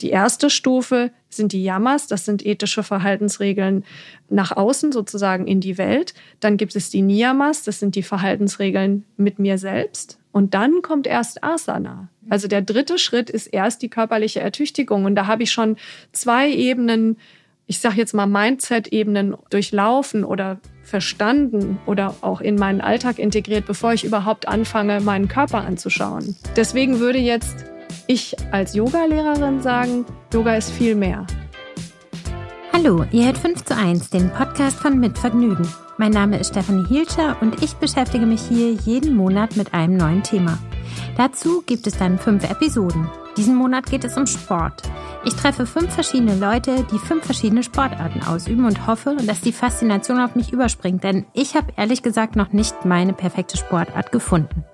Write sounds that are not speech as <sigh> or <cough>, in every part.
Die erste Stufe sind die Yamas, das sind ethische Verhaltensregeln nach außen, sozusagen in die Welt. Dann gibt es die Niyamas, das sind die Verhaltensregeln mit mir selbst. Und dann kommt erst Asana. Also der dritte Schritt ist erst die körperliche Ertüchtigung. Und da habe ich schon zwei Ebenen, ich sage jetzt mal Mindset-Ebenen durchlaufen oder verstanden oder auch in meinen Alltag integriert, bevor ich überhaupt anfange, meinen Körper anzuschauen. Deswegen würde jetzt ich als Yoga-Lehrerin sagen, Yoga ist viel mehr. Hallo, ihr hört 5 zu 1, den Podcast von Mitvergnügen. Mein Name ist Stefanie Hielscher und ich beschäftige mich hier jeden Monat mit einem neuen Thema. Dazu gibt es dann fünf Episoden. Diesen Monat geht es um Sport. Ich treffe fünf verschiedene Leute, die fünf verschiedene Sportarten ausüben und hoffe, dass die Faszination auf mich überspringt, denn ich habe ehrlich gesagt noch nicht meine perfekte Sportart gefunden.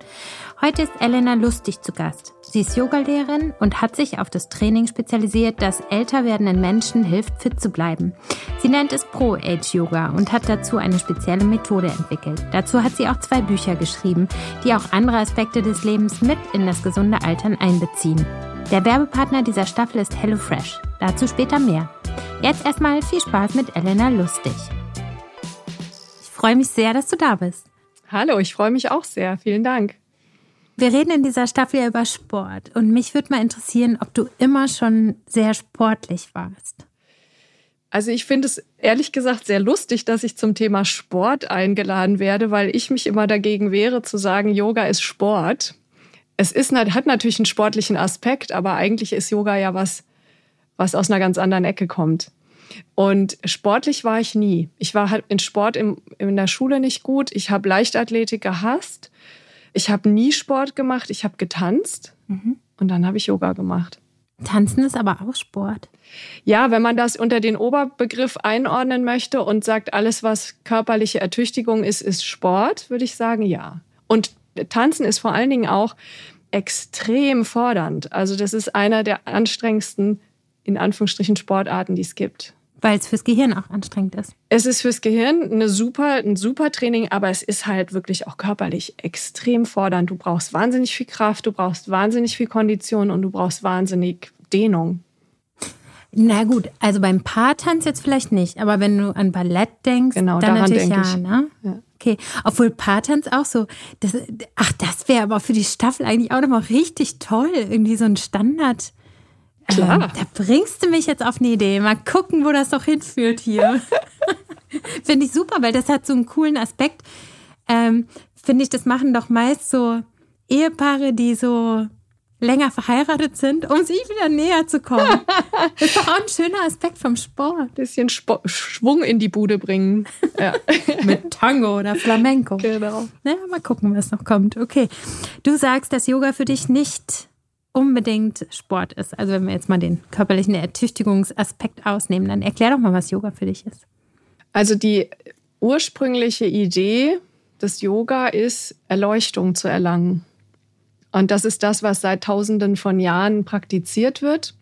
Heute ist Elena Lustig zu Gast. Sie ist Yogalehrerin und hat sich auf das Training spezialisiert, das älter werdenden Menschen hilft, fit zu bleiben. Sie nennt es Pro-Age-Yoga und hat dazu eine spezielle Methode entwickelt. Dazu hat sie auch zwei Bücher geschrieben, die auch andere Aspekte des Lebens mit in das gesunde Altern einbeziehen. Der Werbepartner dieser Staffel ist HelloFresh. Dazu später mehr. Jetzt erstmal viel Spaß mit Elena Lustig. Ich freue mich sehr, dass du da bist. Hallo, ich freue mich auch sehr. Vielen Dank. Wir reden in dieser Staffel ja über Sport und mich würde mal interessieren, ob du immer schon sehr sportlich warst. Also ich finde es ehrlich gesagt sehr lustig, dass ich zum Thema Sport eingeladen werde, weil ich mich immer dagegen wehre zu sagen, Yoga ist Sport. Es ist, hat natürlich einen sportlichen Aspekt, aber eigentlich ist Yoga ja was, was aus einer ganz anderen Ecke kommt. Und sportlich war ich nie. Ich war halt in Sport im, in der Schule nicht gut. Ich habe Leichtathletik gehasst. Ich habe nie Sport gemacht, ich habe getanzt mhm. und dann habe ich Yoga gemacht. Tanzen ist aber auch Sport. Ja, wenn man das unter den Oberbegriff einordnen möchte und sagt, alles, was körperliche Ertüchtigung ist, ist Sport, würde ich sagen, ja. Und Tanzen ist vor allen Dingen auch extrem fordernd. Also das ist einer der anstrengendsten, in Anführungsstrichen, Sportarten, die es gibt. Weil es fürs Gehirn auch anstrengend ist. Es ist fürs Gehirn eine super, ein super Training, aber es ist halt wirklich auch körperlich extrem fordernd. Du brauchst wahnsinnig viel Kraft, du brauchst wahnsinnig viel Kondition und du brauchst wahnsinnig Dehnung. Na gut, also beim Paartanz jetzt vielleicht nicht, aber wenn du an Ballett denkst, genau, dann natürlich ja, ne? Ja. Okay, obwohl Paartanz auch so, das, ach, das wäre aber für die Staffel eigentlich auch nochmal richtig toll, irgendwie so ein Standard. Klar. Ähm, da bringst du mich jetzt auf eine Idee. Mal gucken, wo das doch hinführt hier. <laughs> Finde ich super, weil das hat so einen coolen Aspekt. Ähm, Finde ich, das machen doch meist so Ehepaare, die so länger verheiratet sind, um sich wieder näher zu kommen. <laughs> Das ist doch auch ein schöner Aspekt vom Sport. Bisschen Sp Schwung in die Bude bringen. <laughs> Ja. Mit Tango oder Flamenco. Genau. Naja, mal gucken, was noch kommt. Okay. Du sagst, dass Yoga für dich nicht unbedingt Sport ist. Also wenn wir jetzt mal den körperlichen Ertüchtigungsaspekt ausnehmen, dann erklär doch mal, was Yoga für dich ist. Also die ursprüngliche Idee des Yoga ist, Erleuchtung zu erlangen. Und das ist das, was seit Tausenden von Jahren praktiziert wird.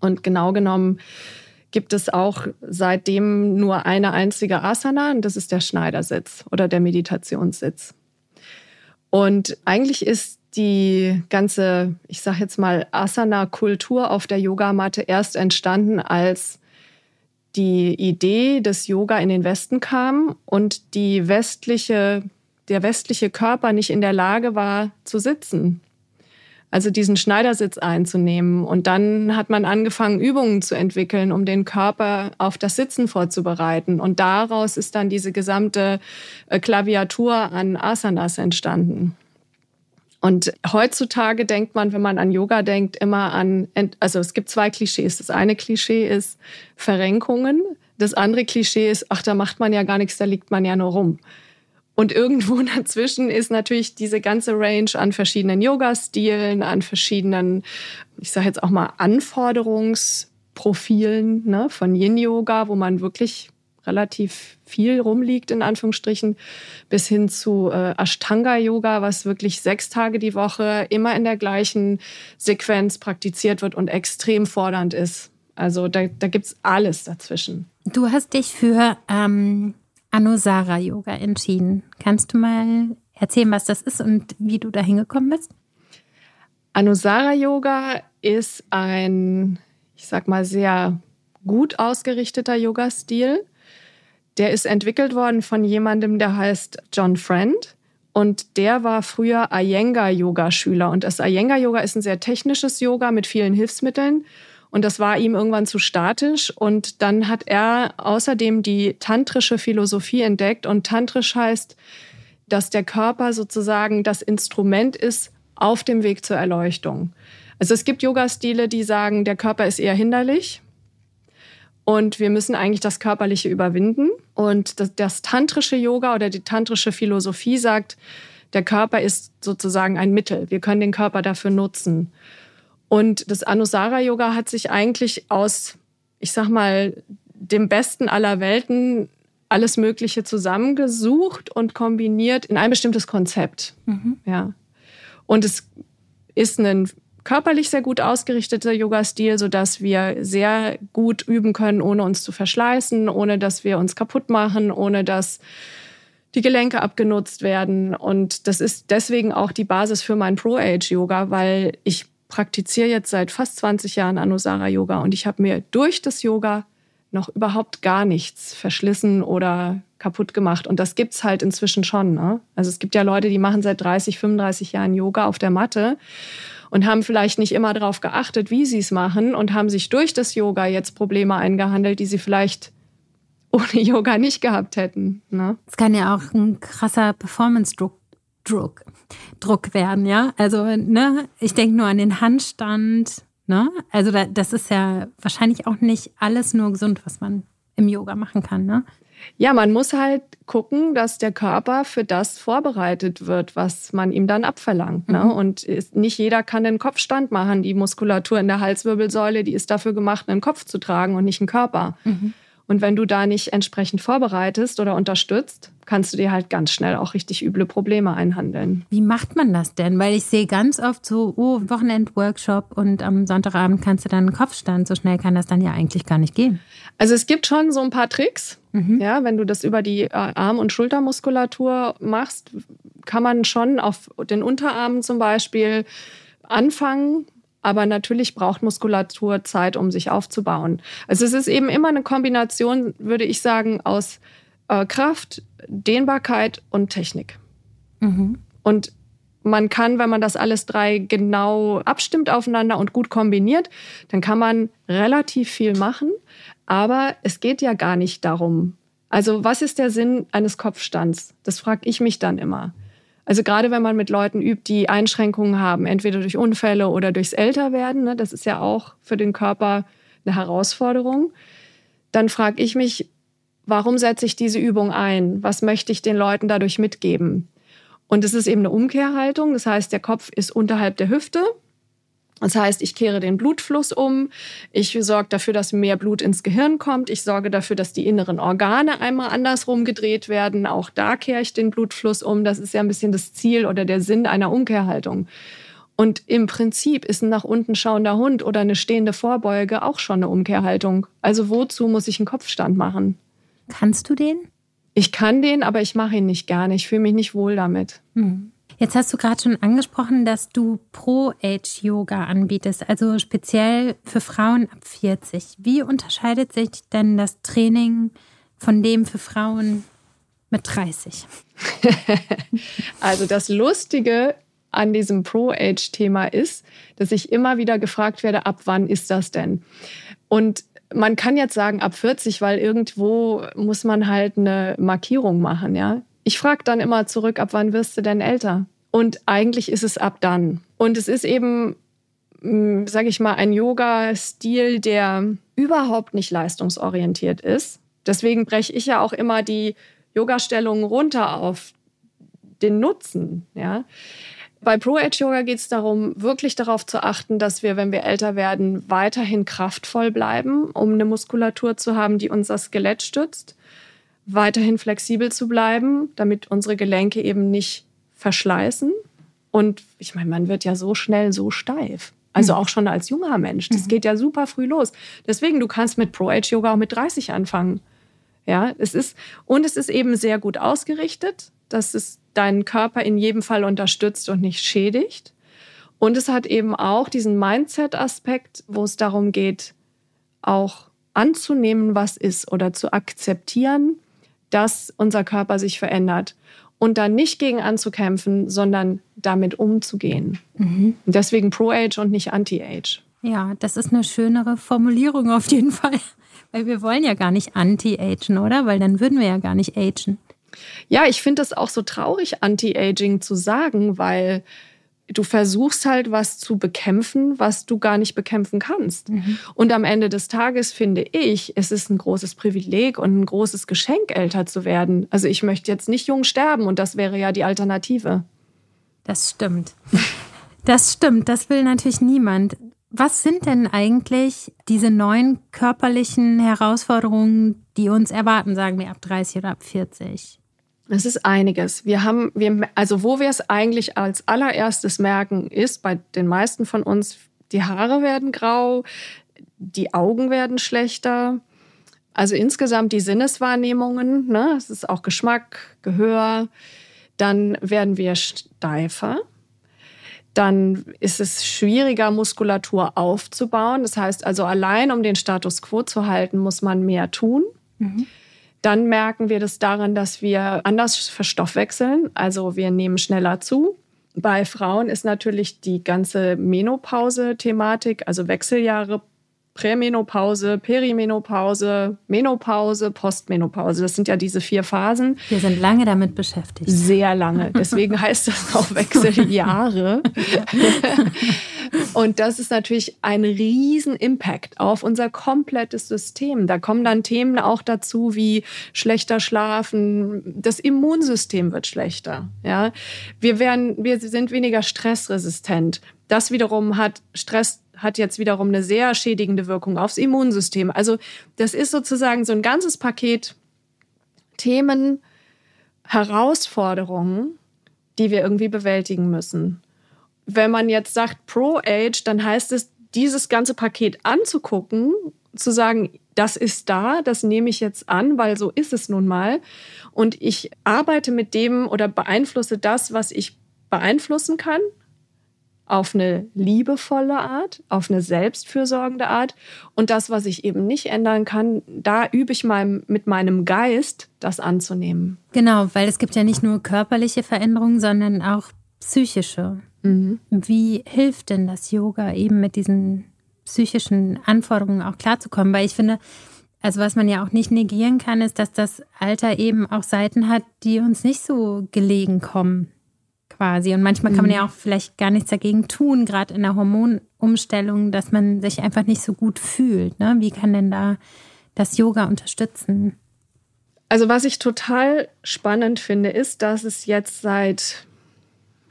Und genau genommen gibt es auch seitdem nur eine einzige Asana, und das ist der Schneidersitz oder der Meditationssitz. Und eigentlich ist die ganze, ich sage jetzt mal, Asana-Kultur auf der Yogamatte erst entstanden, als die Idee des Yoga in den Westen kam und die westliche, der westliche Körper nicht in der Lage war zu sitzen. Also diesen Schneidersitz einzunehmen. Und dann hat man angefangen, Übungen zu entwickeln, um den Körper auf das Sitzen vorzubereiten. Und daraus ist dann diese gesamte äh, Klaviatur an Asanas entstanden. Und heutzutage denkt man, wenn man an Yoga denkt, immer an, also es gibt zwei Klischees. Das eine Klischee ist Verrenkungen. Das andere Klischee ist, ach, da macht man ja gar nichts, da liegt man ja nur rum. Und irgendwo <laughs> dazwischen ist natürlich diese ganze Range an verschiedenen Yoga-Stilen, an verschiedenen, ich sage jetzt auch mal Anforderungsprofilen ne, von Yin-Yoga, wo man wirklich relativ viel rumliegt, in Anführungsstrichen, bis hin zu äh, Ashtanga-Yoga, was wirklich sechs Tage die Woche immer in der gleichen Sequenz praktiziert wird und extrem fordernd ist. Also da, da gibt es alles dazwischen. Du hast dich für ähm, Anusara-Yoga entschieden. Kannst du mal erzählen, was das ist und wie du da hingekommen bist? Anusara-Yoga ist ein ich sag mal, sehr gut ausgerichteter Yoga-Stil. Der ist entwickelt worden von jemandem, der heißt John Friend. Und der war früher Iyengar-Yoga-Schüler. Und das Iyengar-Yoga ist ein sehr technisches Yoga mit vielen Hilfsmitteln. Und das war ihm irgendwann zu statisch. Und dann hat er außerdem die tantrische Philosophie entdeckt. Und tantrisch heißt, dass der Körper sozusagen das Instrument ist auf dem Weg zur Erleuchtung. Also es gibt Yoga-Stile, die sagen, der Körper ist eher hinderlich. Und wir müssen eigentlich das Körperliche überwinden. Und das, das tantrische Yoga oder die tantrische Philosophie sagt, der Körper ist sozusagen ein Mittel. Wir können den Körper dafür nutzen. Und das Anusara Yoga hat sich eigentlich aus, ich sag mal, dem Besten aller Welten alles Mögliche zusammengesucht und kombiniert in ein bestimmtes Konzept. Mhm. Ja. Und es ist ein körperlich sehr gut ausgerichteter Yoga-Stil, sodass wir sehr gut üben können, ohne uns zu verschleißen, ohne dass wir uns kaputt machen, ohne dass die Gelenke abgenutzt werden. Und das ist deswegen auch die Basis für mein Pro-Age-Yoga, weil ich praktiziere jetzt seit fast 20 Jahren Anusara-Yoga und ich habe mir durch das Yoga noch überhaupt gar nichts verschlissen oder kaputt gemacht. Und das gibt es halt inzwischen schon. Ne? Also es gibt ja Leute, die machen seit 30, 35 Jahren Yoga auf der Matte und haben vielleicht nicht immer darauf geachtet, wie sie es machen und haben sich durch das Yoga jetzt Probleme eingehandelt, die sie vielleicht <laughs> ohne Yoga nicht gehabt hätten. Ne? Es kann ja auch ein krasser Performance-Druck Druck, Druck werden, ja. Also, ne, ich denke nur an den Handstand, ne? Also, das ist ja wahrscheinlich auch nicht alles nur gesund, was man im Yoga machen kann, ne? Ja, man muss halt gucken, dass der Körper für das vorbereitet wird, was man ihm dann abverlangt. Ne? Mhm. Und ist, nicht jeder kann den Kopfstand machen. Die Muskulatur in der Halswirbelsäule, die ist dafür gemacht, einen Kopf zu tragen und nicht einen Körper. Mhm. Und wenn du da nicht entsprechend vorbereitest oder unterstützt, kannst du dir halt ganz schnell auch richtig üble Probleme einhandeln. Wie macht man das denn? Weil ich sehe ganz oft so, oh, Wochenend-Workshop und am Sonntagabend kannst du dann einen Kopfstand. So schnell kann das dann ja eigentlich gar nicht gehen. Also es gibt schon so ein paar Tricks. Mhm. Ja, wenn du das über die äh, Arm- und Schultermuskulatur machst, kann man schon auf den Unterarmen zum Beispiel anfangen, aber natürlich braucht Muskulatur Zeit, um sich aufzubauen. Also es ist eben immer eine Kombination, würde ich sagen, aus äh, Kraft, Dehnbarkeit und Technik. Mhm. Und man kann, wenn man das alles drei genau abstimmt aufeinander und gut kombiniert, dann kann man relativ viel machen. Aber es geht ja gar nicht darum. Also was ist der Sinn eines Kopfstands? Das frage ich mich dann immer. Also gerade wenn man mit Leuten übt, die Einschränkungen haben, entweder durch Unfälle oder durchs Älterwerden, ne, das ist ja auch für den Körper eine Herausforderung, dann frage ich mich, warum setze ich diese Übung ein? Was möchte ich den Leuten dadurch mitgeben? Und es ist eben eine Umkehrhaltung, das heißt, der Kopf ist unterhalb der Hüfte das heißt, ich kehre den Blutfluss um, ich sorge dafür, dass mehr Blut ins Gehirn kommt, ich sorge dafür, dass die inneren Organe einmal andersrum gedreht werden. Auch da kehre ich den Blutfluss um. Das ist ja ein bisschen das Ziel oder der Sinn einer Umkehrhaltung. Und im Prinzip ist ein nach unten schauender Hund oder eine stehende Vorbeuge auch schon eine Umkehrhaltung. Also wozu muss ich einen Kopfstand machen? Kannst du den? Ich kann den, aber ich mache ihn nicht gerne. Ich fühle mich nicht wohl damit. Hm. Jetzt hast du gerade schon angesprochen, dass du Pro-Age-Yoga anbietest, also speziell für Frauen ab 40. Wie unterscheidet sich denn das Training von dem für Frauen mit 30? <laughs> also das Lustige an diesem Pro-Age-Thema ist, dass ich immer wieder gefragt werde, ab wann ist das denn? Und man kann jetzt sagen ab 40, weil irgendwo muss man halt eine Markierung machen, ja. Ich frage dann immer zurück, ab wann wirst du denn älter? Und eigentlich ist es ab dann. Und es ist eben, hm, sage ich mal, ein Yoga-Stil, der überhaupt nicht leistungsorientiert ist. Deswegen breche ich ja auch immer die Yoga-Stellungen runter auf den Nutzen. Ja. Bei Pro Age Yoga geht es darum, wirklich darauf zu achten, dass wir, wenn wir älter werden, weiterhin kraftvoll bleiben, um eine Muskulatur zu haben, die unser Skelett stützt weiterhin flexibel zu bleiben, damit unsere Gelenke eben nicht verschleißen. Und ich meine, man wird ja so schnell so steif. Also mhm. auch schon als junger Mensch. Das mhm. geht ja super früh los. Deswegen, du kannst mit Pro-Age-Yoga auch mit 30 anfangen. Ja, es ist, und es ist eben sehr gut ausgerichtet, dass es deinen Körper in jedem Fall unterstützt und nicht schädigt. Und es hat eben auch diesen Mindset-Aspekt, wo es darum geht, auch anzunehmen, was ist oder zu akzeptieren, dass unser Körper sich verändert und dann nicht gegen anzukämpfen, sondern damit umzugehen. Mhm. Deswegen Pro-Age und nicht Anti-Age. Ja, das ist eine schönere Formulierung auf jeden Fall. <laughs> Weil wir wollen ja gar nicht anti-agen, oder? Weil dann würden wir ja gar nicht agen. Ja, ich finde es auch so traurig, Anti-Aging zu sagen, weil du versuchst halt was zu bekämpfen, was du gar nicht bekämpfen kannst. Mhm. Und am Ende des Tages finde ich, es ist ein großes Privileg und ein großes Geschenk, älter zu werden. Also ich möchte jetzt nicht jung sterben und das wäre ja die Alternative. Das stimmt. Das stimmt, das will natürlich niemand. Was sind denn eigentlich diese neuen körperlichen Herausforderungen, die uns erwarten, sagen wir ab 30 oder ab 40? Es ist einiges. Wir haben, wir, also wo wir es eigentlich als allererstes merken, ist bei den meisten von uns, die Haare werden grau, die Augen werden schlechter. Also insgesamt die Sinneswahrnehmungen, ne? es ist auch Geschmack, Gehör. Dann werden wir steifer dann ist es schwieriger, Muskulatur aufzubauen. Das heißt also, allein um den Status quo zu halten, muss man mehr tun. Mhm. Dann merken wir das daran, dass wir anders verstoffwechseln. Also wir nehmen schneller zu. Bei Frauen ist natürlich die ganze Menopause-Thematik, also Wechseljahre Prämenopause, Perimenopause, Menopause, Postmenopause. Das sind ja diese vier Phasen. Wir sind lange damit beschäftigt. Sehr lange. <laughs> Deswegen heißt das auch Wechseljahre. <laughs> Und das ist natürlich ein riesen Impact auf unser komplettes System. Da kommen dann Themen auch dazu wie schlechter Schlafen, das Immunsystem wird schlechter. Ja, wir werden, wir sind weniger stressresistent. Das wiederum hat Stress hat jetzt wiederum eine sehr schädigende Wirkung aufs Immunsystem. Also das ist sozusagen so ein ganzes Paket Themen, Herausforderungen, die wir irgendwie bewältigen müssen. Wenn man jetzt sagt Pro-Age, dann heißt es, dieses ganze Paket anzugucken, zu sagen, das ist da, das nehme ich jetzt an, weil so ist es nun mal. Und ich arbeite mit dem oder beeinflusse das, was ich beeinflussen kann auf eine liebevolle Art, auf eine selbstfürsorgende Art. Und das, was ich eben nicht ändern kann, da übe ich mal mit meinem Geist, das anzunehmen. Genau, weil es gibt ja nicht nur körperliche Veränderungen, sondern auch psychische. Mhm. Wie hilft denn das Yoga eben mit diesen psychischen Anforderungen auch klarzukommen? Weil ich finde, also was man ja auch nicht negieren kann, ist, dass das Alter eben auch Seiten hat, die uns nicht so gelegen kommen quasi. Und manchmal kann man ja mhm. auch vielleicht gar nichts dagegen tun, gerade in der Hormonumstellung, dass man sich einfach nicht so gut fühlt. Ne? Wie kann denn da das Yoga unterstützen? Also was ich total spannend finde, ist, dass es jetzt seit,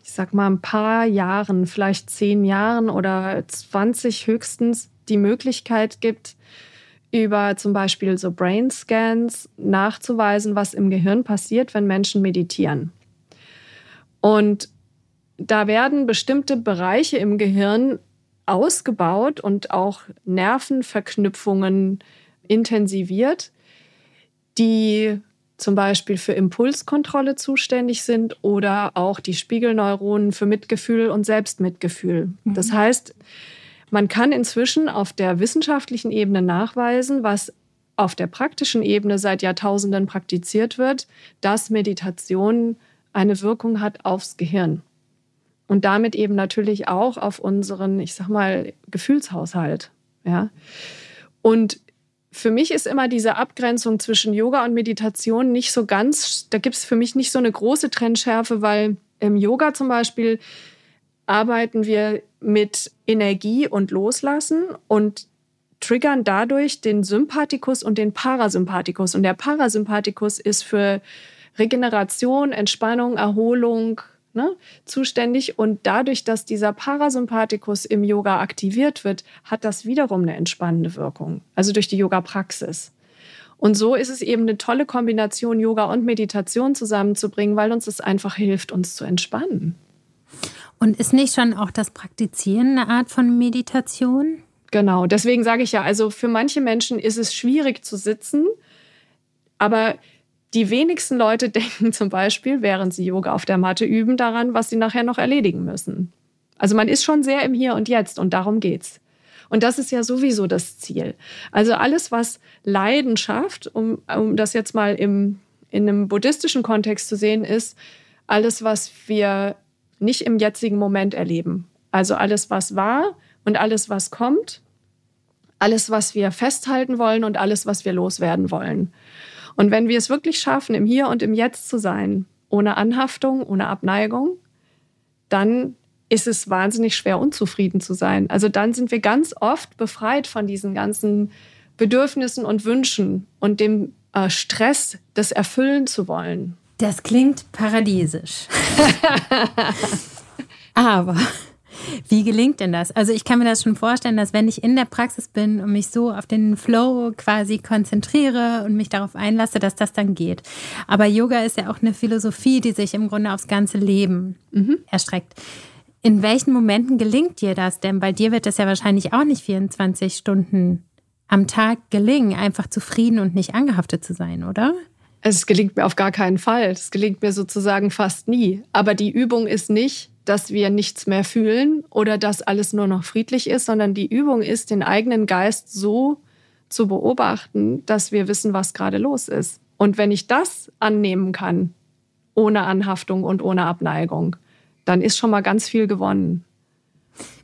ich sag mal, ein paar Jahren, vielleicht zehn Jahren oder 20 höchstens, die Möglichkeit gibt, über zum Beispiel so Brain Scans nachzuweisen, was im Gehirn passiert, wenn Menschen meditieren. Und da werden bestimmte Bereiche im Gehirn ausgebaut und auch Nervenverknüpfungen intensiviert, die zum Beispiel für Impulskontrolle zuständig sind oder auch die Spiegelneuronen für Mitgefühl und Selbstmitgefühl. Mhm. Das heißt, man kann inzwischen auf der wissenschaftlichen Ebene nachweisen, was auf der praktischen Ebene seit Jahrtausenden praktiziert wird, dass Meditation eine Wirkung hat aufs Gehirn. Und damit eben natürlich auch auf unseren, ich sag mal, Gefühlshaushalt. Ja. Und für mich ist immer diese Abgrenzung zwischen Yoga und Meditation nicht so ganz, da gibt es für mich nicht so eine große Trennschärfe, weil im Yoga zum Beispiel arbeiten wir mit Energie und Loslassen und triggern dadurch den Sympathikus und den Parasympathikus. Und der Parasympathikus ist für Regeneration, Entspannung, Erholung ne, zuständig. Und dadurch, dass dieser Parasympathikus im Yoga aktiviert wird, hat das wiederum eine entspannende Wirkung. Also durch die Yoga-Praxis. Und so ist es eben eine tolle Kombination, Yoga und Meditation zusammenzubringen, weil uns es einfach hilft, uns zu entspannen. Und ist nicht schon auch das Praktizieren eine Art von Meditation? Genau, deswegen sage ich ja, also für manche Menschen ist es schwierig zu sitzen, aber die wenigsten Leute <laughs> denken zum Beispiel, während sie Yoga auf der Matte üben, daran, was sie nachher noch erledigen müssen. Also man ist schon sehr im Hier und Jetzt und darum geht's. Und das ist ja sowieso das Ziel. Also alles, was Leidenschaft, um, um das jetzt mal im, in einem buddhistischen Kontext zu sehen, ist alles, was wir nicht im jetzigen Moment erleben. Also alles, was war und alles, was kommt, alles, was wir festhalten wollen und alles, was wir loswerden wollen. Und wenn wir es wirklich schaffen, im Hier und im Jetzt zu sein, ohne Anhaftung, ohne Abneigung, dann ist es wahnsinnig schwer, unzufrieden zu sein. Also dann sind wir ganz oft befreit von diesen ganzen Bedürfnissen und Wünschen und dem äh, Stress, das erfüllen zu wollen. Das klingt paradiesisch. <laughs> Aber wie gelingt denn das? Also ich kann mir das schon vorstellen, dass wenn ich in der Praxis bin und mich so auf den Flow quasi konzentriere und mich darauf einlasse, dass das dann geht. Aber Yoga ist ja auch eine Philosophie, die sich im Grunde aufs ganze Leben mhm. erstreckt. In welchen Momenten gelingt dir das? Denn bei dir wird das ja wahrscheinlich auch nicht 24 Stunden am Tag gelingen, einfach zufrieden und nicht angehaftet zu sein, oder? Es gelingt mir auf gar keinen Fall. Es gelingt mir sozusagen fast nie. Aber die Übung ist nicht, dass wir nichts mehr fühlen oder dass alles nur noch friedlich ist, sondern die Übung ist, den eigenen Geist so zu beobachten, dass wir wissen, was gerade los ist. Und wenn ich das annehmen kann, ohne Anhaftung und ohne Abneigung, dann ist schon mal ganz viel gewonnen.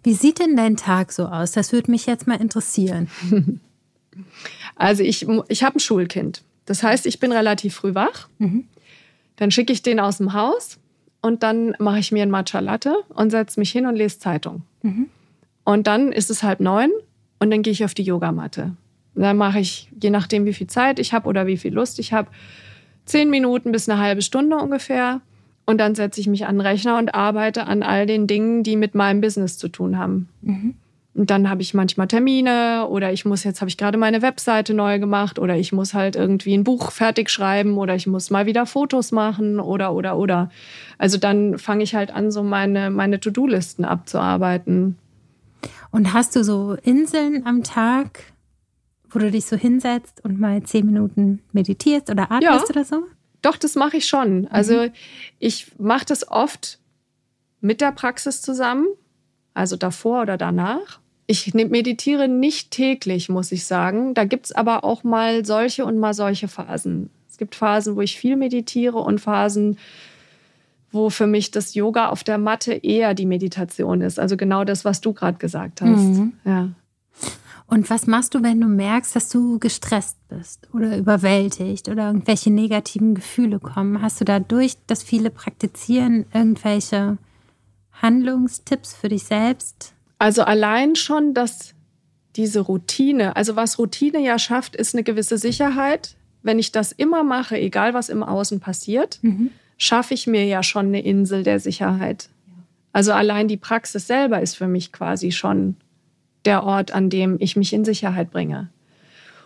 Wie sieht denn dein Tag so aus? Das würde mich jetzt mal interessieren. <laughs> Also ich, ich habe ein Schulkind. Das heißt, ich bin relativ früh wach. Mhm. Dann schicke ich den aus dem Haus und dann mache ich mir ein Matcha Latte und setze mich hin und lese Zeitung. Mhm. Und dann ist es halb neun und dann gehe ich auf die Yogamatte. Dann mache ich, je nachdem, wie viel Zeit ich habe oder wie viel Lust ich habe, zehn Minuten bis eine halbe Stunde ungefähr. Und dann setze ich mich an den Rechner und arbeite an all den Dingen, die mit meinem Business zu tun haben. Mhm. Und dann habe ich manchmal Termine oder ich muss jetzt habe ich gerade meine Webseite neu gemacht oder ich muss halt irgendwie ein Buch fertig schreiben oder ich muss mal wieder Fotos machen oder oder oder. Also dann fange ich halt an, so meine meine To-Do-Listen abzuarbeiten. Und hast du so Inseln am Tag, wo du dich so hinsetzt und mal zehn Minuten meditierst oder atmest ja, oder so? Doch, das mache ich schon. Also mhm. ich mache das oft mit der Praxis zusammen, also davor oder danach. Ich meditiere nicht täglich, muss ich sagen. Da gibt es aber auch mal solche und mal solche Phasen. Es gibt Phasen, wo ich viel meditiere und Phasen, wo für mich das Yoga auf der Matte eher die Meditation ist. Also genau das, was du gerade gesagt hast. Mhm. Ja. Und was machst du, wenn du merkst, dass du gestresst bist oder überwältigt oder irgendwelche negativen Gefühle kommen? Hast du da durch das viele Praktizieren irgendwelche Handlungstipps für dich selbst? Also allein schon, dass diese Routine, also was Routine ja schafft, ist eine gewisse Sicherheit. Wenn ich das immer mache, egal was im Außen passiert, mhm. schaffe ich mir ja schon eine Insel der Sicherheit. Also allein die Praxis selber ist für mich quasi schon der Ort, an dem ich mich in Sicherheit bringe.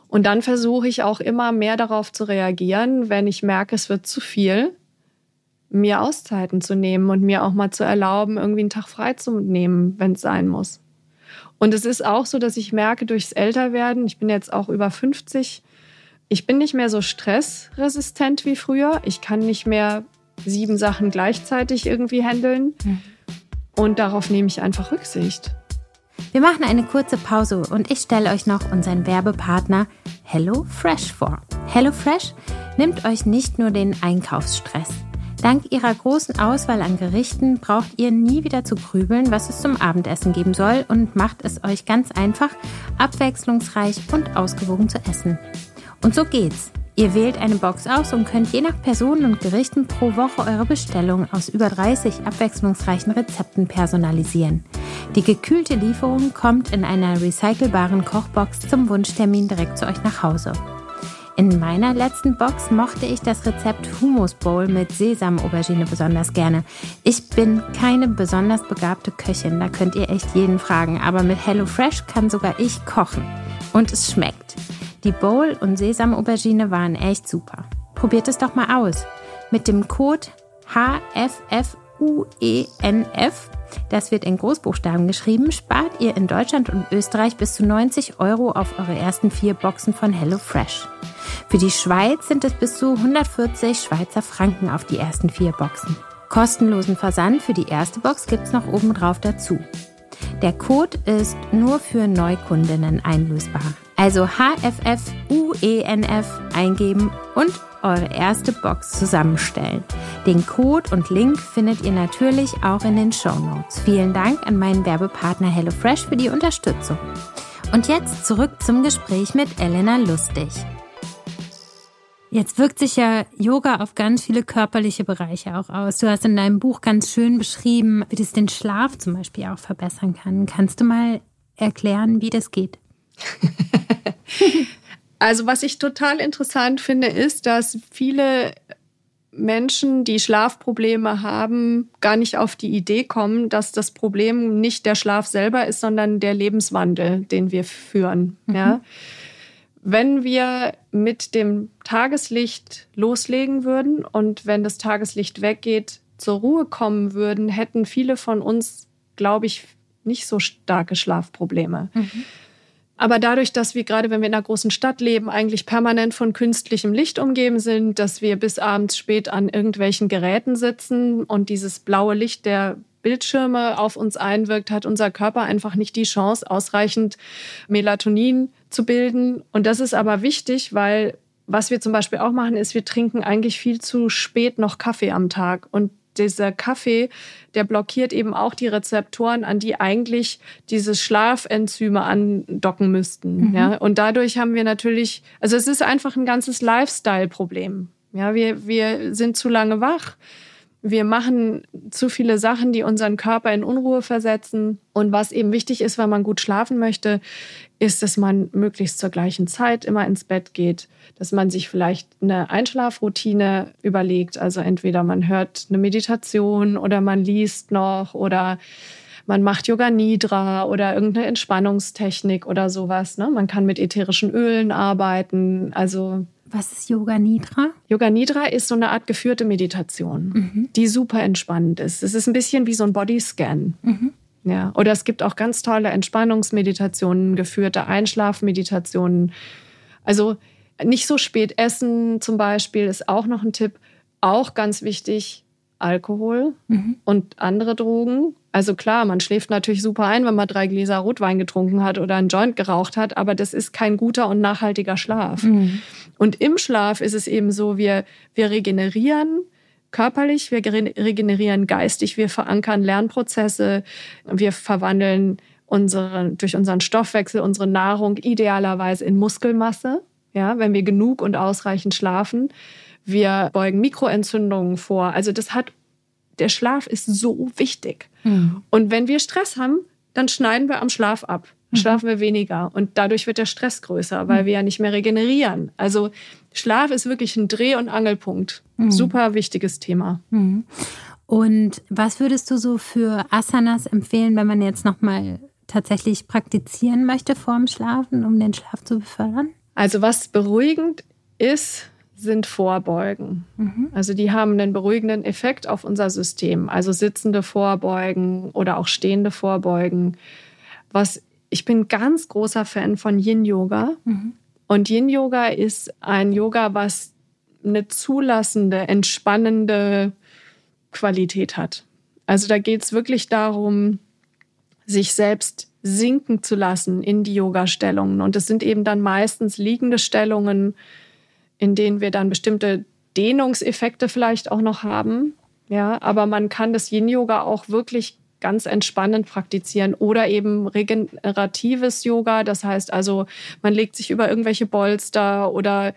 Und dann versuche ich auch immer mehr darauf zu reagieren, wenn ich merke, es wird zu viel, mir Auszeiten zu nehmen und mir auch mal zu erlauben, irgendwie einen Tag frei zu nehmen, wenn es sein muss. Und es ist auch so, dass ich merke, durchs Älterwerden, ich bin jetzt auch über 50, ich bin nicht mehr so stressresistent wie früher. Ich kann nicht mehr sieben Sachen gleichzeitig irgendwie handeln. Hm. Und darauf nehme ich einfach Rücksicht. Wir machen eine kurze Pause und ich stelle euch noch unseren Werbepartner HelloFresh vor. HelloFresh nimmt euch nicht nur den Einkaufsstress. Dank ihrer großen Auswahl an Gerichten braucht ihr nie wieder zu grübeln, was es zum Abendessen geben soll und macht es euch ganz einfach, abwechslungsreich und ausgewogen zu essen. Und so geht's. Ihr wählt eine Box aus und könnt je nach Personen und Gerichten pro Woche eure Bestellung aus über 30 abwechslungsreichen Rezepten personalisieren. Die gekühlte Lieferung kommt in einer recycelbaren Kochbox zum Wunschtermin direkt zu euch nach Hause. In meiner letzten Box mochte ich das Rezept Humus Bowl mit Sesam-Aubergine besonders gerne. Ich bin keine besonders begabte Köchin, da könnt ihr echt jeden fragen, aber mit HelloFresh kann sogar ich kochen. Und es schmeckt. Die Bowl und Sesam-Aubergine waren echt super. Probiert es doch mal aus. Mit dem Code HFFUENF, das wird in Großbuchstaben geschrieben, spart ihr in Deutschland und Österreich bis zu 90 Euro auf eure ersten vier Boxen von HelloFresh. Für die Schweiz sind es bis zu 140 Schweizer Franken auf die ersten vier Boxen. Kostenlosen Versand für die erste Box gibt's noch obendrauf dazu. Der Code ist nur für Neukundinnen einlösbar. Also HFFUENF e eingeben und eure erste Box zusammenstellen. Den Code und Link findet ihr natürlich auch in den Show Notes. Vielen Dank an meinen Werbepartner HelloFresh für die Unterstützung. Und jetzt zurück zum Gespräch mit Elena Lustig. Jetzt wirkt sich ja Yoga auf ganz viele körperliche Bereiche auch aus. Du hast in deinem Buch ganz schön beschrieben, wie das den Schlaf zum Beispiel auch verbessern kann. Kannst du mal erklären, wie das geht? <laughs> also was ich total interessant finde, ist, dass viele Menschen, die Schlafprobleme haben, gar nicht auf die Idee kommen, dass das Problem nicht der Schlaf selber ist, sondern der Lebenswandel, den wir führen. Mhm. Ja? Wenn wir mit dem Tageslicht loslegen würden und wenn das Tageslicht weggeht, zur Ruhe kommen würden, hätten viele von uns, glaube ich, nicht so starke Schlafprobleme. Mhm. Aber dadurch, dass wir gerade, wenn wir in einer großen Stadt leben, eigentlich permanent von künstlichem Licht umgeben sind, dass wir bis abends spät an irgendwelchen Geräten sitzen und dieses blaue Licht der Bildschirme auf uns einwirkt, hat unser Körper einfach nicht die Chance, ausreichend Melatonin zu bilden. Und das ist aber wichtig, weil was wir zum Beispiel auch machen, ist, wir trinken eigentlich viel zu spät noch Kaffee am Tag. Und dieser Kaffee, der blockiert eben auch die Rezeptoren, an die eigentlich diese Schlafenzyme andocken müssten. Mhm. Ja? Und dadurch haben wir natürlich, also es ist einfach ein ganzes Lifestyle-Problem. Ja, wir, wir sind zu lange wach wir machen zu viele Sachen, die unseren Körper in Unruhe versetzen. Und was eben wichtig ist, wenn man gut schlafen möchte, ist, dass man möglichst zur gleichen Zeit immer ins Bett geht, dass man sich vielleicht eine Einschlafroutine überlegt. Also entweder man hört eine Meditation oder man liest noch oder man macht Yoga Nidra oder irgendeine Entspannungstechnik oder sowas. Ne? Man kann mit ätherischen Ölen arbeiten. Also was ist Yoga Nidra? Yoga Nidra ist so eine Art geführte Meditation, mhm. die super entspannend ist. Es ist ein bisschen wie so ein Bodyscan. Mhm. Ja, oder es gibt auch ganz tolle Entspannungsmeditationen, geführte Einschlafmeditationen. Also nicht so spät essen zum Beispiel ist auch noch ein Tipp. Auch ganz wichtig, Alkohol mhm. und andere Drogen. Also klar, man schläft natürlich super ein, wenn man drei Gläser Rotwein getrunken hat oder einen Joint geraucht hat, aber das ist kein guter und nachhaltiger Schlaf. Mhm. Und im Schlaf ist es eben so, wir, wir regenerieren körperlich, wir regenerieren geistig, wir verankern Lernprozesse, wir verwandeln unsere, durch unseren Stoffwechsel unsere Nahrung idealerweise in Muskelmasse, ja, wenn wir genug und ausreichend schlafen. Wir beugen Mikroentzündungen vor. Also das hat, der Schlaf ist so wichtig. Mhm. Und wenn wir Stress haben, dann schneiden wir am Schlaf ab. Mhm. Schlafen wir weniger. Und dadurch wird der Stress größer, weil mhm. wir ja nicht mehr regenerieren. Also Schlaf ist wirklich ein Dreh- und Angelpunkt. Mhm. Super wichtiges Thema. Mhm. Und was würdest du so für Asanas empfehlen, wenn man jetzt nochmal tatsächlich praktizieren möchte vorm Schlafen, um den Schlaf zu befördern? Also was beruhigend ist, sind Vorbeugen. Mhm. Also die haben einen beruhigenden Effekt auf unser System. Also sitzende Vorbeugen oder auch stehende Vorbeugen. Was ich bin ganz großer Fan von Yin Yoga. Mhm. Und Yin Yoga ist ein Yoga, was eine zulassende, entspannende Qualität hat. Also da geht es wirklich darum, sich selbst sinken zu lassen in die Yoga-Stellungen. Und es sind eben dann meistens liegende Stellungen, in denen wir dann bestimmte Dehnungseffekte vielleicht auch noch haben. Ja, aber man kann das Yin-Yoga auch wirklich ganz entspannend praktizieren oder eben regeneratives Yoga. Das heißt also, man legt sich über irgendwelche Bolster oder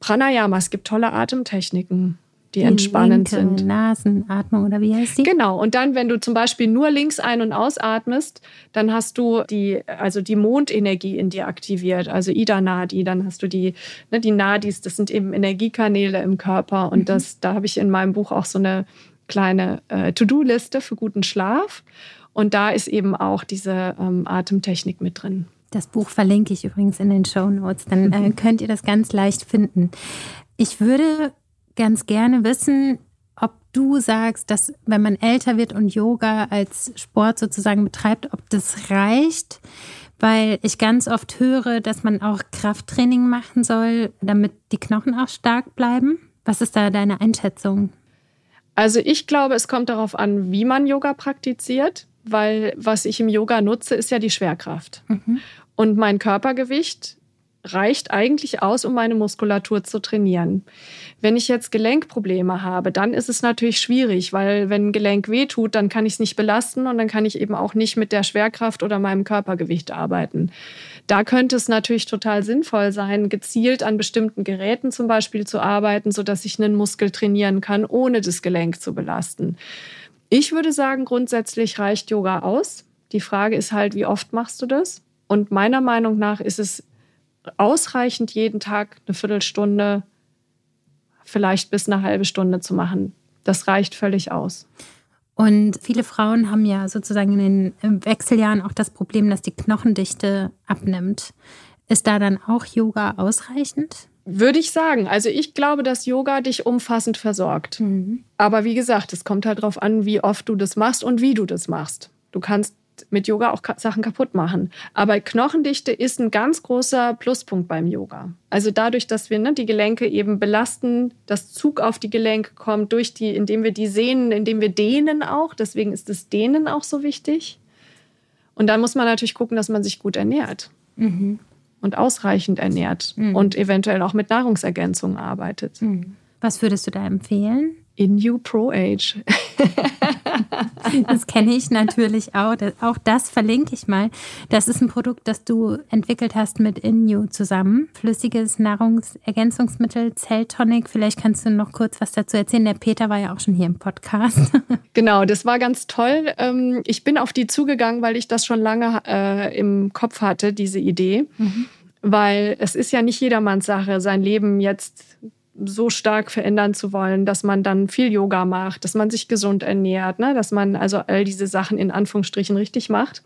Pranayama. Es gibt tolle Atemtechniken die, die entspannend linke sind. Nasenatmung oder wie heißt die? Genau. Und dann, wenn du zum Beispiel nur links ein- und ausatmest, dann hast du die, also die Mondenergie in dir aktiviert, also Ida Nadi. Dann hast du die, ne, die Nadis, das sind eben Energiekanäle im Körper. Und mhm. das, da habe ich in meinem Buch auch so eine kleine äh, To-Do-Liste für guten Schlaf. Und da ist eben auch diese ähm, Atemtechnik mit drin. Das Buch verlinke ich übrigens in den Show Notes, dann äh, <laughs> könnt ihr das ganz leicht finden. Ich würde ganz gerne wissen, ob du sagst, dass wenn man älter wird und Yoga als Sport sozusagen betreibt, ob das reicht, weil ich ganz oft höre, dass man auch Krafttraining machen soll, damit die Knochen auch stark bleiben. Was ist da deine Einschätzung? Also ich glaube, es kommt darauf an, wie man Yoga praktiziert. weil was ich im Yoga nutze, ist ja die Schwerkraft. Mhm. Und mein Körpergewicht reicht eigentlich aus, um meine Muskulatur zu trainieren. Wenn ich jetzt Gelenkprobleme habe, dann ist es natürlich schwierig, weil wenn ein Gelenk wehtut, dann kann ich es nicht belasten und dann kann ich eben auch nicht mit der Schwerkraft oder meinem Körpergewicht arbeiten. Da könnte es natürlich total sinnvoll sein, gezielt an bestimmten Geräten zum Beispiel zu arbeiten, sodass ich einen Muskel trainieren kann, ohne das Gelenk zu belasten. Ich würde sagen, grundsätzlich reicht Yoga aus. Die Frage ist halt, wie oft machst du das? Und meiner Meinung nach ist es ausreichend, jeden Tag eine Viertelstunde, vielleicht bis eine halbe Stunde zu machen. Das reicht völlig aus. Und viele Frauen haben ja sozusagen in den Wechseljahren auch das Problem, dass die Knochendichte abnimmt. Ist da dann auch Yoga ausreichend? Würde ich sagen. Also ich glaube, dass Yoga dich umfassend versorgt. Mhm. Aber wie gesagt, es kommt halt darauf an, wie oft du das machst und wie du das machst. Du kannst mit Yoga auch Sachen kaputt machen. Aber Knochendichte ist ein ganz großer Pluspunkt beim Yoga. Also dadurch, dass wir ne, die Gelenke eben belasten, das Zug auf die Gelenke kommt, durch die, indem wir die sehnen, indem wir dehnen auch. Deswegen ist das Dehnen auch so wichtig. Und dann muss man natürlich gucken, dass man sich gut ernährt. Mhm. Und ausreichend ernährt mhm. und eventuell auch mit Nahrungsergänzungen arbeitet. Mhm. Was würdest du da empfehlen? Inu Pro Age. das kenne ich natürlich auch. Auch das verlinke ich mal. Das ist ein Produkt, das du entwickelt hast mit Inu zusammen. Flüssiges Nahrungsergänzungsmittel, Zelltonic. Vielleicht kannst du noch kurz was dazu erzählen. Der Peter war ja auch schon hier im Podcast. <laughs> Genau, das war ganz toll. Ähm, ich bin auf die zugegangen, weil ich das schon lange äh, im Kopf hatte, diese Idee. Mhm. Weil es ist ja nicht jedermanns Sache, sein Leben jetzt so stark verändern zu wollen, dass man dann viel Yoga macht, dass man sich gesund ernährt, ne? dass man also all diese Sachen in Anführungsstrichen richtig macht.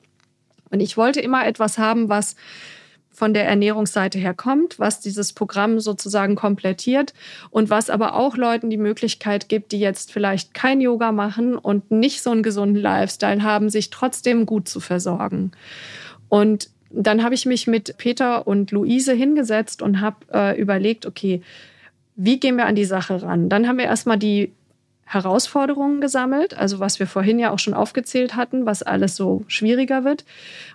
Und ich wollte immer etwas haben, was von der Ernährungsseite her kommt, was dieses Programm sozusagen komplettiert und was aber auch Leuten die Möglichkeit gibt, die jetzt vielleicht kein Yoga machen und nicht so einen gesunden Lifestyle haben, sich trotzdem gut zu versorgen. Und dann habe ich mich mit Peter und Luise hingesetzt und habe äh, überlegt, okay, wie gehen wir an die Sache ran? Dann haben wir erstmal die Herausforderungen gesammelt, also was wir vorhin ja auch schon aufgezählt hatten, was alles so schwieriger wird.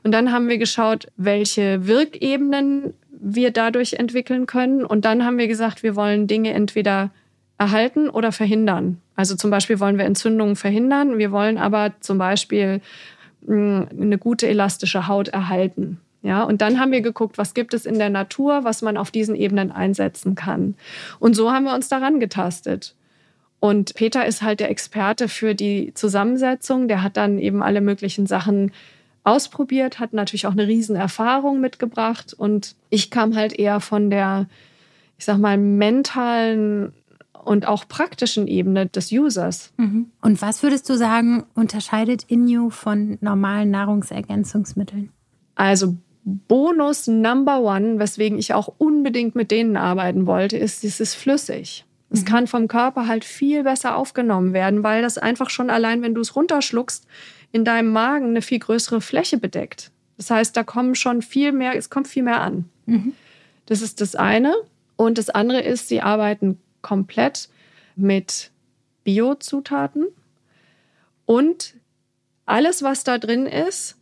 Und dann haben wir geschaut, welche Wirkebenen wir dadurch entwickeln können. Und dann haben wir gesagt, wir wollen Dinge entweder erhalten oder verhindern. Also zum Beispiel wollen wir Entzündungen verhindern, wir wollen aber zum Beispiel hm, eine gute elastische Haut erhalten. Ja, und dann haben wir geguckt, was gibt es in der Natur, was man auf diesen Ebenen einsetzen kann. Und so haben wir uns daran getastet. Und Peter ist halt der Experte für die Zusammensetzung. Der hat dann eben alle möglichen Sachen ausprobiert, hat natürlich auch eine Riesenerfahrung mitgebracht. Und ich kam halt eher von der, ich sag mal, mentalen und auch praktischen Ebene des Users. Mhm. Und was würdest du sagen, unterscheidet Inu von normalen Nahrungsergänzungsmitteln? Also Bonus Number One, weswegen ich auch unbedingt mit denen arbeiten wollte, ist, es ist flüssig. Es mhm. kann vom Körper halt viel besser aufgenommen werden, weil das einfach schon allein, wenn du es runterschluckst, in deinem Magen eine viel größere Fläche bedeckt. Das heißt, da kommen schon viel mehr, es kommt viel mehr an. Mhm. Das ist das eine. Und das andere ist, sie arbeiten komplett mit Biozutaten und alles, was da drin ist,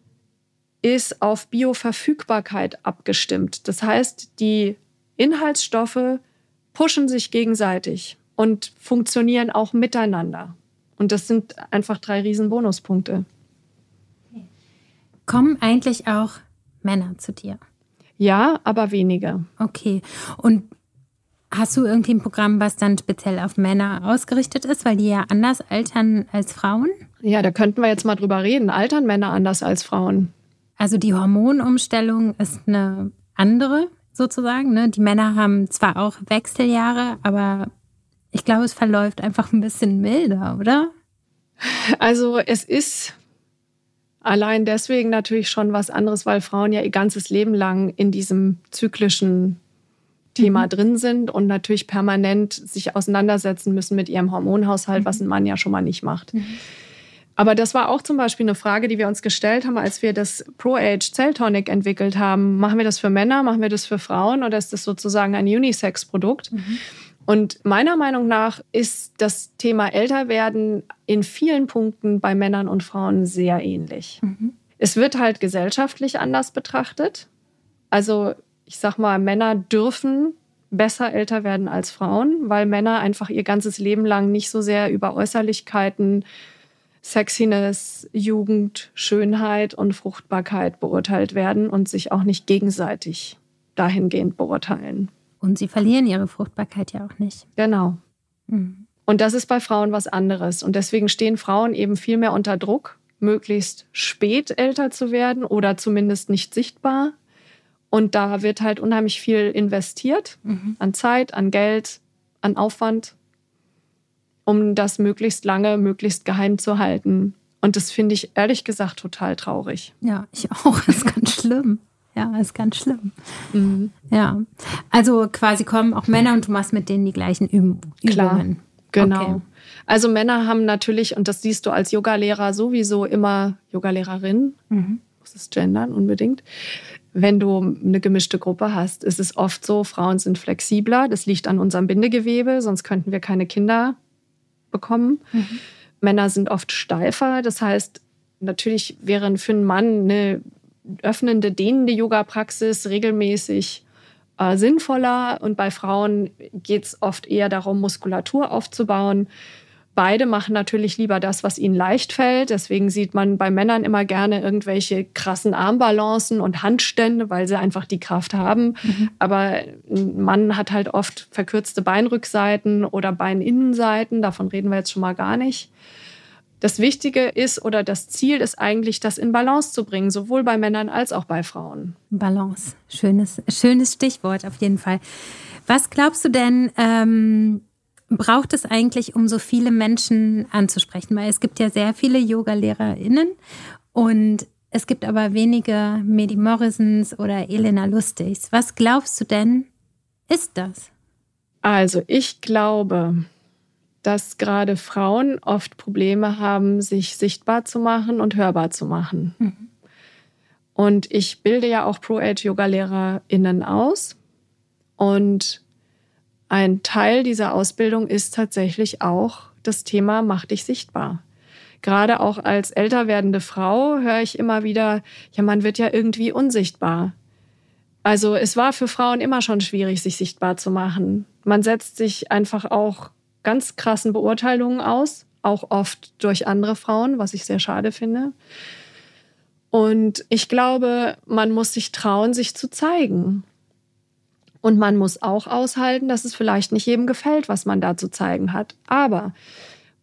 ist auf Bioverfügbarkeit abgestimmt. Das heißt, die Inhaltsstoffe pushen sich gegenseitig und funktionieren auch miteinander. Und das sind einfach drei riesen Bonuspunkte. Kommen eigentlich auch Männer zu dir? Ja, aber wenige. Okay. Und hast du irgendwie ein Programm, was dann speziell auf Männer ausgerichtet ist, weil die ja anders altern als Frauen? Ja, da könnten wir jetzt mal drüber reden. Altern Männer anders als Frauen? Also die Hormonumstellung ist eine andere sozusagen. Ne? Die Männer haben zwar auch Wechseljahre, aber ich glaube, es verläuft einfach ein bisschen milder, oder? Also es ist allein deswegen natürlich schon was anderes, weil Frauen ja ihr ganzes Leben lang in diesem zyklischen Thema mhm. drin sind und natürlich permanent sich auseinandersetzen müssen mit ihrem Hormonhaushalt, mhm. was ein Mann ja schon mal nicht macht. Mhm. Aber das war auch zum Beispiel eine Frage, die wir uns gestellt haben, als wir das Pro-Age Celltonic entwickelt haben. Machen wir das für Männer, machen wir das für Frauen oder ist das sozusagen ein Unisex-Produkt? Mhm. Und meiner Meinung nach ist das Thema Älterwerden in vielen Punkten bei Männern und Frauen sehr ähnlich. Mhm. Es wird halt gesellschaftlich anders betrachtet. Also ich sag mal, Männer dürfen besser älter werden als Frauen, weil Männer einfach ihr ganzes Leben lang nicht so sehr über Äußerlichkeiten, Sexiness, Jugend, Schönheit und Fruchtbarkeit beurteilt werden und sich auch nicht gegenseitig dahingehend beurteilen. Und sie verlieren ihre Fruchtbarkeit ja auch nicht. Genau. Mhm. Und das ist bei Frauen was anderes. Und deswegen stehen Frauen eben viel mehr unter Druck, möglichst spät älter zu werden oder zumindest nicht sichtbar. Und da wird halt unheimlich viel investiert mhm. an Zeit, an Geld, an Aufwand, um das möglichst lange, möglichst geheim zu halten. Und das finde ich ehrlich gesagt total traurig. Ja, ich auch. Das <laughs> ist ganz schlimm. Ja, ist ganz schlimm. Mhm. Ja. Also quasi kommen auch Männer und du machst mit denen die gleichen Übungen. Klar, genau. Okay. Also Männer haben natürlich, und das siehst du als Yogalehrer sowieso immer, Yogalehrerin, mhm. muss es gendern unbedingt, wenn du eine gemischte Gruppe hast, ist es oft so, Frauen sind flexibler. Das liegt an unserem Bindegewebe, sonst könnten wir keine Kinder bekommen. Mhm. Männer sind oft steifer. Das heißt, natürlich wäre für einen Mann eine öffnende, dehnende Yoga-Praxis regelmäßig äh, sinnvoller. Und bei Frauen geht es oft eher darum, Muskulatur aufzubauen. Beide machen natürlich lieber das, was ihnen leicht fällt. Deswegen sieht man bei Männern immer gerne irgendwelche krassen Armbalancen und Handstände, weil sie einfach die Kraft haben. Mhm. Aber ein Mann hat halt oft verkürzte Beinrückseiten oder Beininnenseiten. Davon reden wir jetzt schon mal gar nicht. Das Wichtige ist oder das Ziel ist eigentlich, das in Balance zu bringen, sowohl bei Männern als auch bei Frauen. Balance, schönes, schönes Stichwort auf jeden Fall. Was glaubst du denn, ähm, braucht es eigentlich, um so viele Menschen anzusprechen? Weil es gibt ja sehr viele Yoga-LehrerInnen und es gibt aber wenige Medi Morrisons oder Elena Lustigs. Was glaubst du denn, ist das? Also ich glaube, dass gerade Frauen oft Probleme haben, sich sichtbar zu machen und hörbar zu machen. Mhm. Und ich bilde ja auch Pro-Age-Yoga-LehrerInnen aus. Und ein Teil dieser Ausbildung ist tatsächlich auch das Thema Mach dich sichtbar. Gerade auch als älter werdende Frau höre ich immer wieder, ja, man wird ja irgendwie unsichtbar. Also es war für Frauen immer schon schwierig, sich sichtbar zu machen. Man setzt sich einfach auch ganz krassen Beurteilungen aus, auch oft durch andere Frauen, was ich sehr schade finde. Und ich glaube, man muss sich trauen, sich zu zeigen. Und man muss auch aushalten, dass es vielleicht nicht jedem gefällt, was man da zu zeigen hat. Aber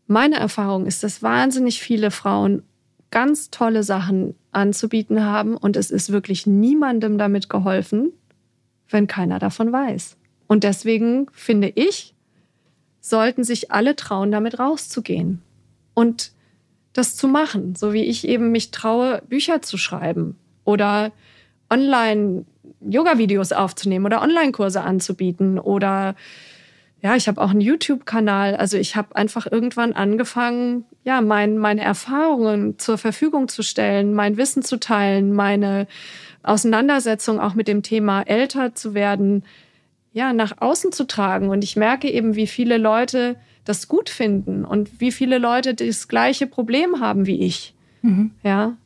meine Erfahrung ist, dass wahnsinnig viele Frauen ganz tolle Sachen anzubieten haben und es ist wirklich niemandem damit geholfen, wenn keiner davon weiß. Und deswegen finde ich, sollten sich alle trauen, damit rauszugehen und das zu machen, so wie ich eben mich traue, Bücher zu schreiben oder online Yoga-Videos aufzunehmen oder Online-Kurse anzubieten oder ja, ich habe auch einen YouTube-Kanal. Also ich habe einfach irgendwann angefangen, ja, mein, meine Erfahrungen zur Verfügung zu stellen, mein Wissen zu teilen, meine Auseinandersetzung auch mit dem Thema älter zu werden, ja, nach außen zu tragen. Und ich merke eben, wie viele Leute das gut finden und wie viele Leute das gleiche Problem haben wie ich. Mhm. Ja.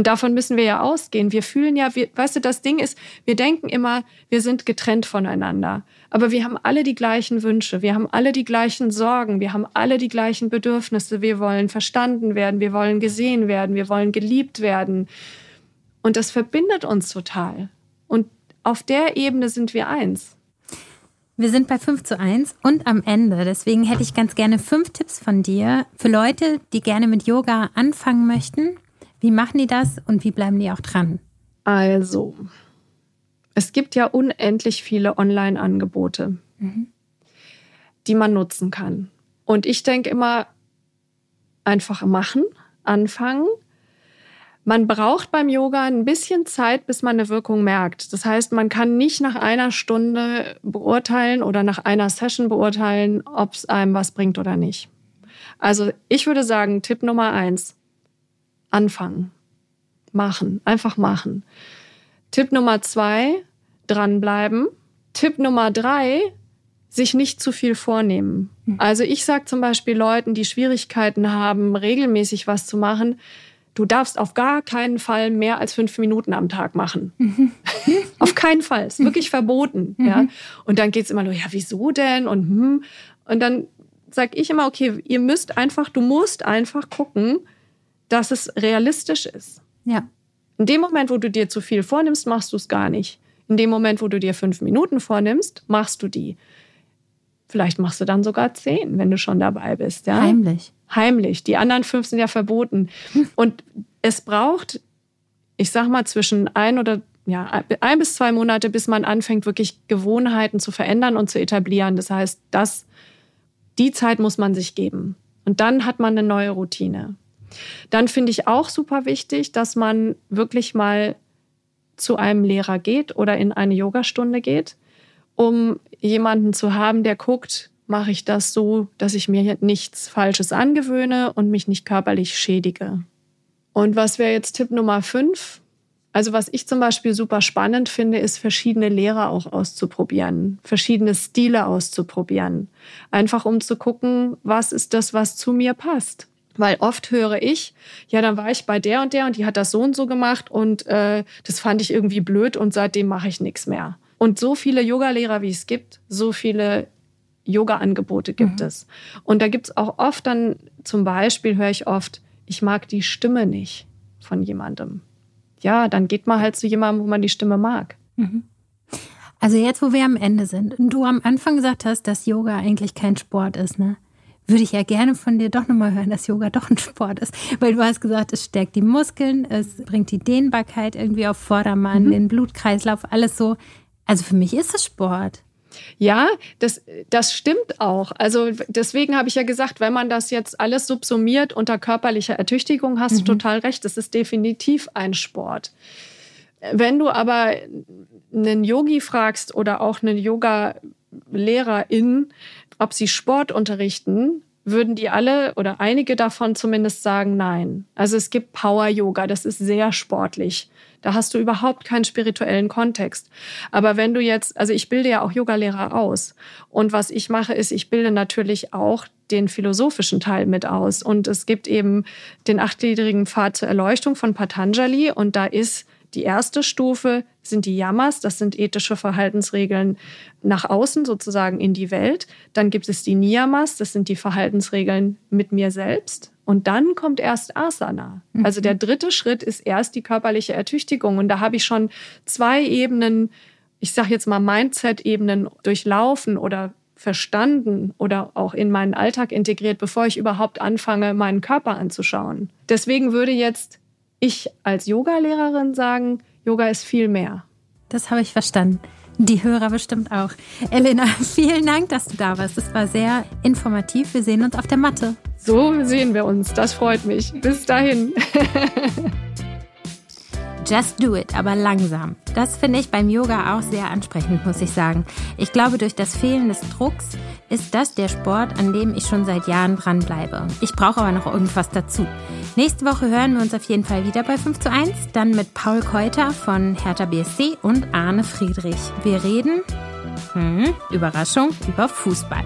Und davon müssen wir ja ausgehen. Wir fühlen ja, wir, weißt du, das Ding ist, wir denken immer, wir sind getrennt voneinander. Aber wir haben alle die gleichen Wünsche, wir haben alle die gleichen Sorgen, wir haben alle die gleichen Bedürfnisse. Wir wollen verstanden werden, wir wollen gesehen werden, wir wollen geliebt werden. Und das verbindet uns total. Und auf der Ebene sind wir eins. Wir sind bei 5 zu 1 und am Ende. Deswegen hätte ich ganz gerne fünf Tipps von dir für Leute, die gerne mit Yoga anfangen möchten wie machen die das und wie bleiben die auch dran? Also, es gibt ja unendlich viele Online-Angebote, mhm. die man nutzen kann. Und ich denke immer, einfach machen, anfangen. Man braucht beim Yoga ein bisschen Zeit, bis man eine Wirkung merkt. Das heißt, man kann nicht nach einer Stunde beurteilen oder nach einer Session beurteilen, ob es einem was bringt oder nicht. Also ich würde sagen, Tipp Nummer eins, anfangen. Machen. Einfach machen. Tipp Nummer zwei, dranbleiben. Tipp Nummer drei, sich nicht zu viel vornehmen. Mhm. Also ich sage zum Beispiel Leuten, die Schwierigkeiten haben, regelmäßig was zu machen, du darfst auf gar keinen Fall mehr als fünf Minuten am Tag machen. Mhm. <laughs> auf keinen Fall. Ist wirklich verboten. Mhm. Ja. Und dann geht es immer nur, ja, wieso denn? Und, hm. und dann sage ich immer, okay, ihr müsst einfach, du musst einfach gucken, dass es realistisch ist. Ja. In dem Moment, wo du dir zu viel vornimmst, machst du es gar nicht. In dem Moment, wo du dir fünf Minuten vornimmst, machst du die. Vielleicht machst du dann sogar zehn, wenn du schon dabei bist. Ja? Heimlich. Heimlich. Die anderen fünf sind ja verboten. Und es braucht, ich sag mal, zwischen ein oder ja, ein bis zwei Monate, bis man anfängt, wirklich Gewohnheiten zu verändern und zu etablieren. Das heißt, das, die Zeit muss man sich geben. Und dann hat man eine neue Routine. Dann finde ich auch super wichtig, dass man wirklich mal zu einem Lehrer geht oder in eine Yogastunde geht, um jemanden zu haben, der guckt, mache ich das so, dass ich mir nichts Falsches angewöhne und mich nicht körperlich schädige. Und was wäre jetzt Tipp Nummer fünf? Also was ich zum Beispiel super spannend finde, ist verschiedene Lehrer auch auszuprobieren, verschiedene Stile auszuprobieren. Einfach um zu gucken, was ist das, was zu mir passt. Weil oft höre ich, ja, dann war ich bei der und der und die hat das so und so gemacht und äh, das fand ich irgendwie blöd und seitdem mache ich nichts mehr. Und so viele Yogalehrer, wie es gibt, so viele Yoga-Angebote gibt mhm. es. Und da gibt es auch oft dann, zum Beispiel höre ich oft, ich mag die Stimme nicht von jemandem. Ja, dann geht man halt zu jemandem, wo man die Stimme mag. Mhm. Also jetzt, wo wir am Ende sind und du am Anfang gesagt hast, dass Yoga eigentlich kein Sport ist, ne? Würde ich ja gerne von dir doch nochmal hören, dass Yoga doch ein Sport ist. Weil du hast gesagt, es stärkt die Muskeln, es bringt die Dehnbarkeit irgendwie auf Vordermann, mhm. den Blutkreislauf, alles so. Also für mich ist es Sport. Ja, das, das stimmt auch. Also deswegen habe ich ja gesagt, wenn man das jetzt alles subsumiert unter körperlicher Ertüchtigung, hast mhm. du total recht, das ist definitiv ein Sport. Wenn du aber einen Yogi fragst oder auch einen Yoga-Lehrerin, ob sie Sport unterrichten, würden die alle oder einige davon zumindest sagen nein. Also es gibt Power Yoga, das ist sehr sportlich. Da hast du überhaupt keinen spirituellen Kontext. Aber wenn du jetzt, also ich bilde ja auch Yogalehrer aus. Und was ich mache, ist, ich bilde natürlich auch den philosophischen Teil mit aus. Und es gibt eben den achtgliedrigen Pfad zur Erleuchtung von Patanjali. Und da ist die erste Stufe sind die Yamas, das sind ethische Verhaltensregeln nach außen, sozusagen in die Welt. Dann gibt es die Niyamas, das sind die Verhaltensregeln mit mir selbst. Und dann kommt erst Asana. Mhm. Also der dritte Schritt ist erst die körperliche Ertüchtigung. Und da habe ich schon zwei Ebenen, ich sage jetzt mal Mindset-Ebenen durchlaufen oder verstanden oder auch in meinen Alltag integriert, bevor ich überhaupt anfange, meinen Körper anzuschauen. Deswegen würde jetzt ich als Yogalehrerin sagen, Yoga ist viel mehr. Das habe ich verstanden. Die Hörer bestimmt auch. Elena, <laughs> vielen Dank, dass du da warst. Es war sehr informativ. Wir sehen uns auf der Matte. So sehen wir uns. Das freut mich. Bis dahin. <laughs> Just do it, aber langsam. Das finde ich beim Yoga auch sehr ansprechend, muss ich sagen. Ich glaube, durch das Fehlen des Drucks ist das der Sport, an dem ich schon seit Jahren dranbleibe. Ich brauche aber noch irgendwas dazu. Nächste Woche hören wir uns auf jeden Fall wieder bei 5 zu 1, dann mit Paul Keuter von Hertha BSC und Arne Friedrich. Wir reden, hm, Überraschung, über Fußball.